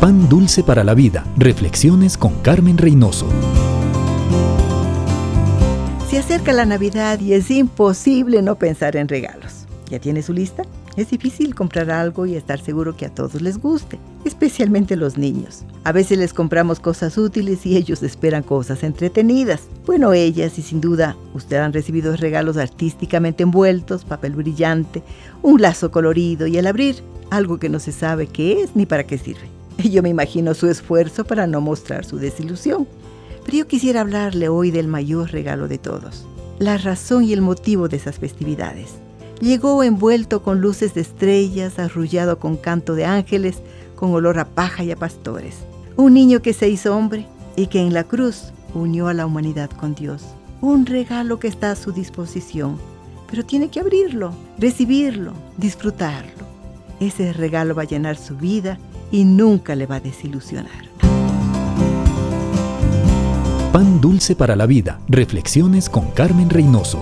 Pan Dulce para la Vida. Reflexiones con Carmen Reynoso. Se acerca la Navidad y es imposible no pensar en regalos. ¿Ya tiene su lista? Es difícil comprar algo y estar seguro que a todos les guste, especialmente los niños. A veces les compramos cosas útiles y ellos esperan cosas entretenidas. Bueno, ellas y sin duda usted han recibido regalos artísticamente envueltos, papel brillante, un lazo colorido y al abrir algo que no se sabe qué es ni para qué sirve. Yo me imagino su esfuerzo para no mostrar su desilusión. Pero yo quisiera hablarle hoy del mayor regalo de todos, la razón y el motivo de esas festividades. Llegó envuelto con luces de estrellas, arrullado con canto de ángeles, con olor a paja y a pastores. Un niño que se hizo hombre y que en la cruz unió a la humanidad con Dios. Un regalo que está a su disposición, pero tiene que abrirlo, recibirlo, disfrutarlo. Ese regalo va a llenar su vida y nunca le va a desilusionar. Pan dulce para la vida. Reflexiones con Carmen Reynoso.